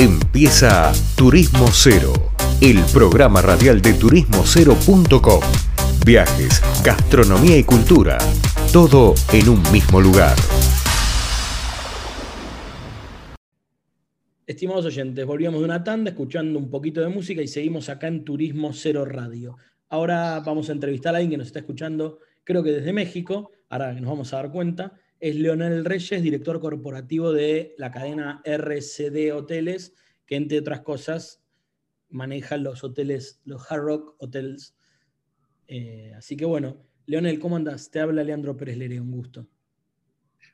Empieza Turismo Cero, el programa radial de turismocero.com. Viajes, gastronomía y cultura, todo en un mismo lugar. Estimados oyentes, volvíamos de una tanda escuchando un poquito de música y seguimos acá en Turismo Cero Radio. Ahora vamos a entrevistar a alguien que nos está escuchando, creo que desde México, ahora nos vamos a dar cuenta, es Leonel Reyes, director corporativo de la cadena RCD Hoteles, que entre otras cosas maneja los hoteles, los Hard Rock Hotels. Eh, así que bueno, Leonel, ¿cómo andas? Te habla Leandro Pérez Lere, un gusto.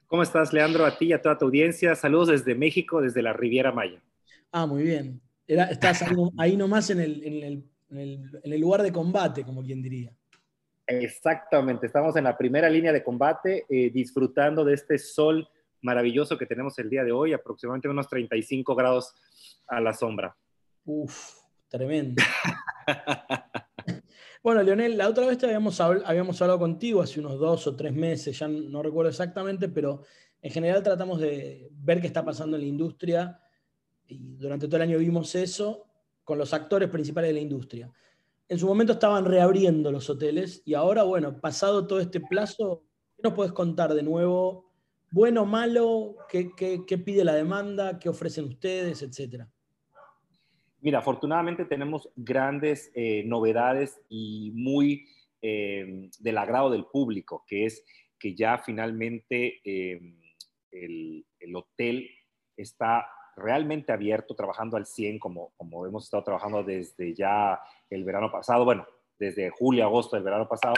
¿Cómo estás, Leandro? A ti y a toda tu audiencia. Saludos desde México, desde la Riviera Maya. Ah, muy bien. estás ahí, nomás en el, en el lugar de combate, como quien diría. Exactamente, estamos en la primera línea de combate, eh, disfrutando de este sol maravilloso que tenemos el día de hoy, aproximadamente unos 35 grados a la sombra. Uf, tremendo. bueno, Leonel, la otra vez te habíamos, habíamos hablado contigo hace unos dos o tres meses, ya no recuerdo exactamente, pero en general tratamos de ver qué está pasando en la industria y durante todo el año vimos eso con los actores principales de la industria en su momento estaban reabriendo los hoteles y ahora, bueno, pasado todo este plazo, ¿qué nos puedes contar de nuevo? ¿Bueno, malo? ¿Qué, pide la demanda? ¿Qué ofrecen ustedes? Etcétera. Mira, afortunadamente tenemos grandes eh, novedades y muy eh, del agrado del público, que es que ya finalmente eh, el, el hotel está realmente abierto, trabajando al 100 como, como hemos estado trabajando desde ya el verano pasado, bueno, desde julio, agosto del verano pasado,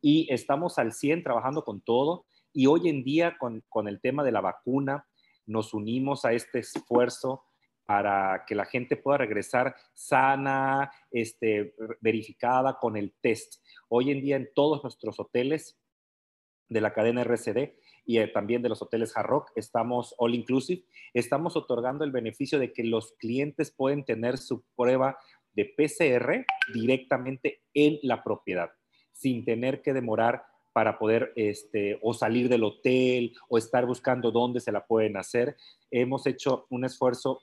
y estamos al 100 trabajando con todo. Y hoy en día, con, con el tema de la vacuna, nos unimos a este esfuerzo para que la gente pueda regresar sana, este, verificada con el test. Hoy en día en todos nuestros hoteles de la cadena RCD y eh, también de los hoteles Hard estamos all inclusive, estamos otorgando el beneficio de que los clientes pueden tener su prueba de PCR directamente en la propiedad, sin tener que demorar para poder este, o salir del hotel o estar buscando dónde se la pueden hacer. Hemos hecho un esfuerzo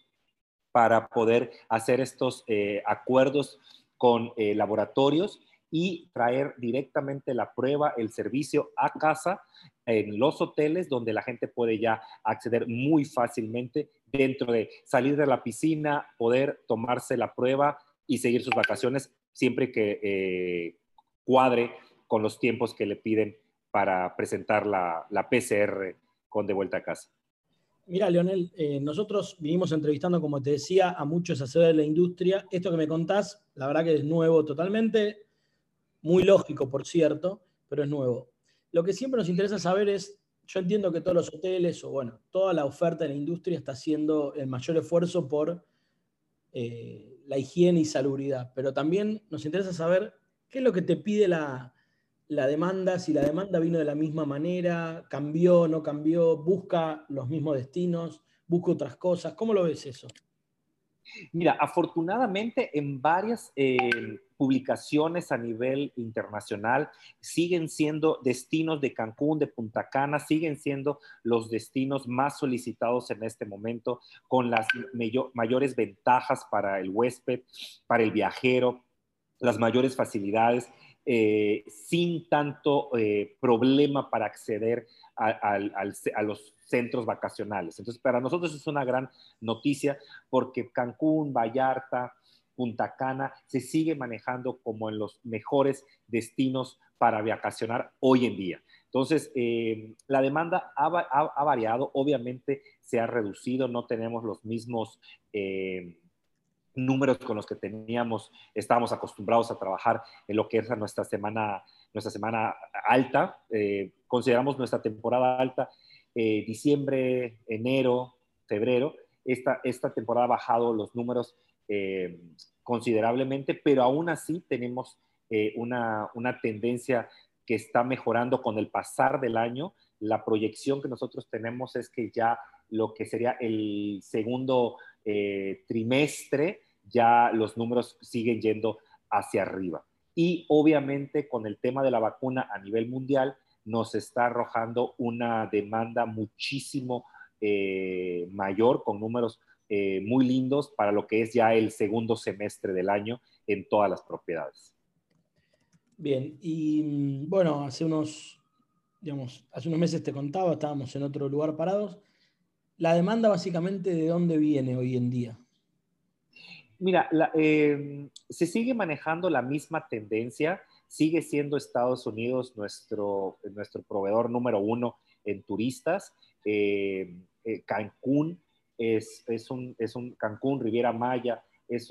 para poder hacer estos eh, acuerdos con eh, laboratorios y traer directamente la prueba, el servicio a casa en los hoteles donde la gente puede ya acceder muy fácilmente dentro de salir de la piscina, poder tomarse la prueba y seguir sus vacaciones siempre que eh, cuadre con los tiempos que le piden para presentar la, PCR con de vuelta a casa. Mira, Leonel, eh, nosotros vinimos entrevistando, como te decía, a muchos hacedores de la industria. Esto que me contás, la verdad que es nuevo totalmente muy lógico, por cierto, pero es nuevo. Lo que siempre nos interesa saber es, yo entiendo que todos los hoteles, o bueno, toda la oferta de la industria está haciendo el mayor esfuerzo por eh, la higiene y salubridad, pero también nos interesa saber qué es lo que te pide la, la demanda, si la demanda vino de la misma manera, cambió, no cambió, busca los mismos destinos, busca otras cosas. ¿Cómo lo ves eso? Mira, afortunadamente en varias eh, publicaciones a nivel internacional siguen siendo destinos de Cancún, de Punta Cana, siguen siendo los destinos más solicitados en este momento, con las mayores ventajas para el huésped, para el viajero, las mayores facilidades. Eh, sin tanto eh, problema para acceder a, los centros vacacionales. Entonces, para nosotros es una gran noticia porque Cancún, Vallarta, Punta Cana se sigue manejando como en los mejores destinos para vacacionar hoy en día. Entonces, eh, la demanda ha, variado, obviamente se ha reducido, no tenemos los mismos números con los que teníamos, estábamos acostumbrados a trabajar en lo que es nuestra semana, nuestra semana alta. Eh, consideramos nuestra temporada alta eh, diciembre, enero, febrero. Esta, esta temporada ha bajado los números eh, considerablemente, pero aún así tenemos una, una tendencia que está mejorando con el pasar del año. La proyección que nosotros tenemos es que ya lo que sería el segundo eh, trimestre, ya los números siguen yendo hacia arriba. Y obviamente con el tema de la vacuna a nivel mundial nos está arrojando una demanda muchísimo eh, mayor, con números eh, muy lindos para lo que es ya el segundo semestre del año en todas las propiedades. Bien, y mm, bueno, hace unos, digamos, hace unos meses te contaba, estábamos en otro lugar parados. La demanda básicamente de dónde viene hoy en día. Mira, em, se sigue manejando la misma tendencia, sigue siendo Estados Unidos nuestro, nuestro proveedor número uno en turistas. Em, eh, Cancún es, es, un, es un Cancún, Riviera Maya, es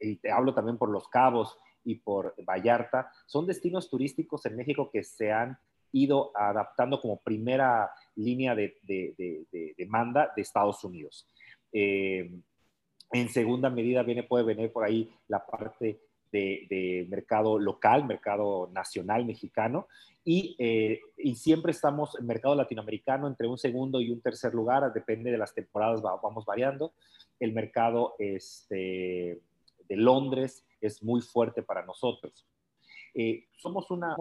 y te hablo también por Los Cabos y por Vallarta, son destinos turísticos en México que se han ido adaptando como primera línea de, demanda de Estados Unidos. Em, en segunda medida viene, puede venir por ahí la parte de, mercado local, mercado nacional mexicano, y, eh, y, siempre estamos en mercado latinoamericano entre un segundo y un tercer lugar, depende de las temporadas, vamos variando. El mercado este, de Londres es muy fuerte para nosotros. Eh, somos una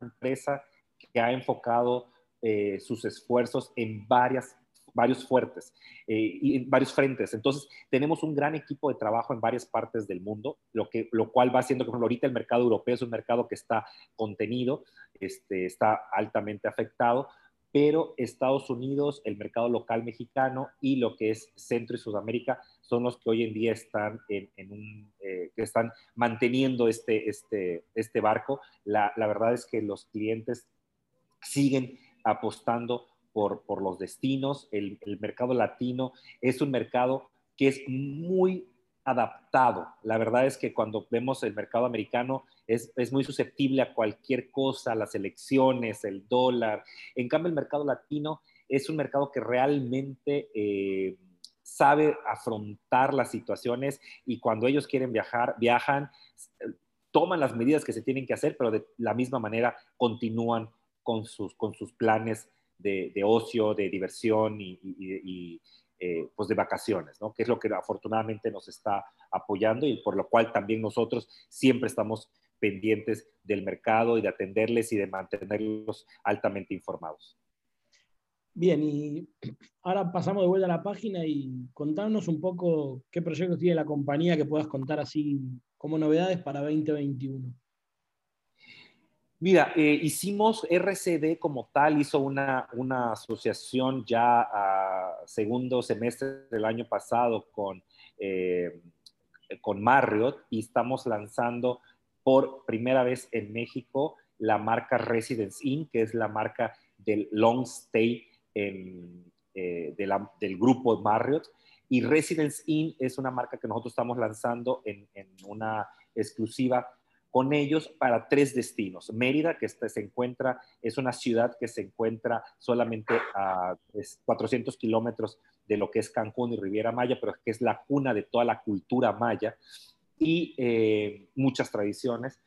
empresa que ha enfocado eh, sus esfuerzos en varias varios fuertes eh, y varios frentes. Entonces, tenemos un gran equipo de trabajo en varias partes del mundo, lo, que, lo cual va haciendo que, por ejemplo, ahorita el mercado europeo es un mercado que está contenido, este, está altamente afectado, pero Estados Unidos, el mercado local mexicano y lo que es Centro y Sudamérica son los que hoy en día están, en, un, eh, que están manteniendo este, este, este barco. La, la verdad es que los clientes siguen apostando por, los destinos. El, mercado latino es un mercado que es muy adaptado. La verdad es que cuando vemos el mercado americano es, muy susceptible a cualquier cosa, las elecciones, el dólar. En cambio, el mercado latino es un mercado que realmente eh, sabe afrontar las situaciones y cuando ellos quieren viajar, viajan, toman las medidas que se tienen que hacer, pero de la misma manera continúan con sus, con sus planes de, ocio, de diversión y, eh, pues de vacaciones, ¿no? que es lo que afortunadamente nos está apoyando y por lo cual también nosotros siempre estamos pendientes del mercado y de atenderles y de mantenerlos altamente informados. Bien, y ahora pasamos de vuelta a la página y contanos un poco qué proyectos tiene la compañía que puedas contar así como novedades para 2021. Mira, eh, hicimos RCD como tal, hizo una, una, asociación ya a segundo semestre del año pasado con, eh, con Marriott y estamos lanzando por primera vez en México la marca Residence Inn, que es la marca del long stay eh, del grupo Marriott. Y Residence Inn es una marca que nosotros estamos lanzando en una exclusiva con ellos para tres destinos. Mérida, que se encuentra, es una ciudad que se encuentra solamente a 400 kilómetros de lo que es Cancún y Riviera Maya, pero que es la cuna de toda la cultura maya y eh, muchas tradiciones.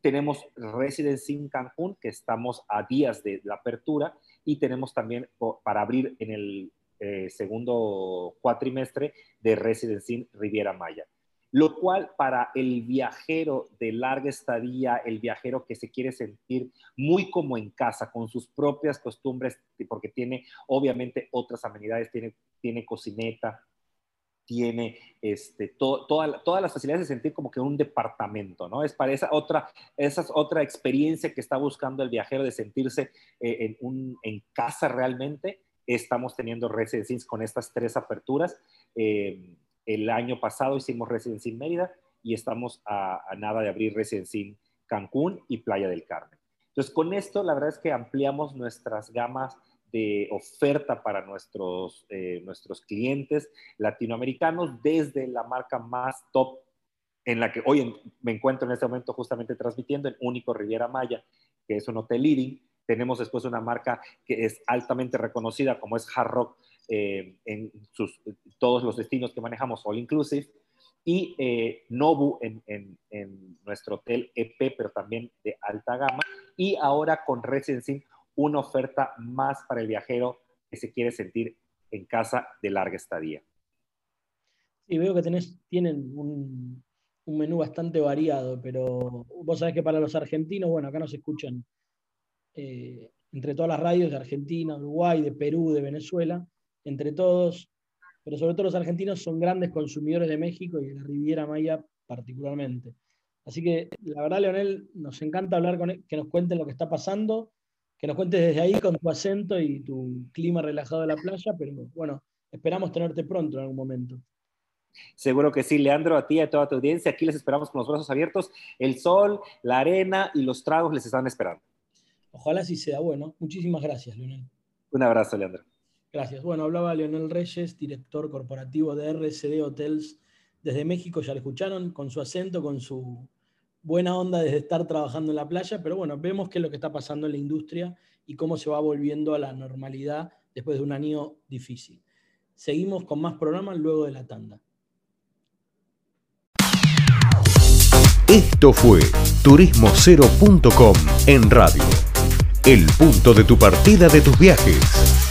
Tenemos Residency en Cancún, que estamos a días de la apertura, y tenemos también para abrir en el eh, segundo cuatrimestre de Residency Riviera Maya lo cual para el viajero de larga estadía, el viajero que se quiere sentir muy como en casa, con sus propias costumbres, porque tiene obviamente otras amenidades, tiene, tiene cocineta, tiene este, todas las facilidades de sentir como que un departamento, ¿no? Es para esa otra, esa otra experiencia que está buscando el viajero de sentirse eh, en, un, en casa realmente. Estamos teniendo residencias con estas tres aperturas. Eh, el año pasado hicimos Residencia Mérida y estamos a, nada de abrir Residencia Cancún y Playa del Carmen. Entonces, con esto, la verdad es que ampliamos nuestras gamas de oferta para nuestros, eh, nuestros clientes latinoamericanos desde la marca más top en la que hoy me encuentro en este momento justamente transmitiendo, el único Riviera Maya, que es un hotel leading. Tenemos después una marca que es altamente reconocida como es Hard Rock eh, en sus, todos los destinos que manejamos, all inclusive, y eh, Nobu en, en, nuestro hotel EP, pero también de alta gama, y ahora con Residency, una oferta más para el viajero que se quiere sentir en casa de larga estadía. Sí, veo que tenés, tienen un, un menú bastante variado, pero vos sabés que para los argentinos, bueno, acá nos escuchan eh, entre todas las radios de Argentina, Uruguay, de Perú, de Venezuela, entre todos, pero sobre todo los argentinos son grandes consumidores de México y de la Riviera Maya particularmente. Así que la verdad, Leonel, nos encanta hablar con él, que nos cuenten lo que está pasando, que nos cuentes desde ahí con tu acento y tu clima relajado de la playa, pero bueno, esperamos tenerte pronto en algún momento. Seguro que sí, Leandro, a ti y a toda tu audiencia. Aquí les esperamos con los brazos abiertos. El sol, la arena y los tragos les están esperando. Ojalá sí sea bueno. Muchísimas gracias, Leonel. Un abrazo, Leandro. Gracias. Bueno, hablaba Leonel Reyes, director corporativo de RCD Hotels desde México, ya lo escucharon, con su acento, con su buena onda desde estar trabajando en la playa, pero bueno, vemos qué es lo que está pasando en la industria y cómo se va volviendo a la normalidad después de un año difícil. Seguimos con más programas luego de la tanda. Esto fue turismocero.com en radio. El punto de tu partida de tus viajes.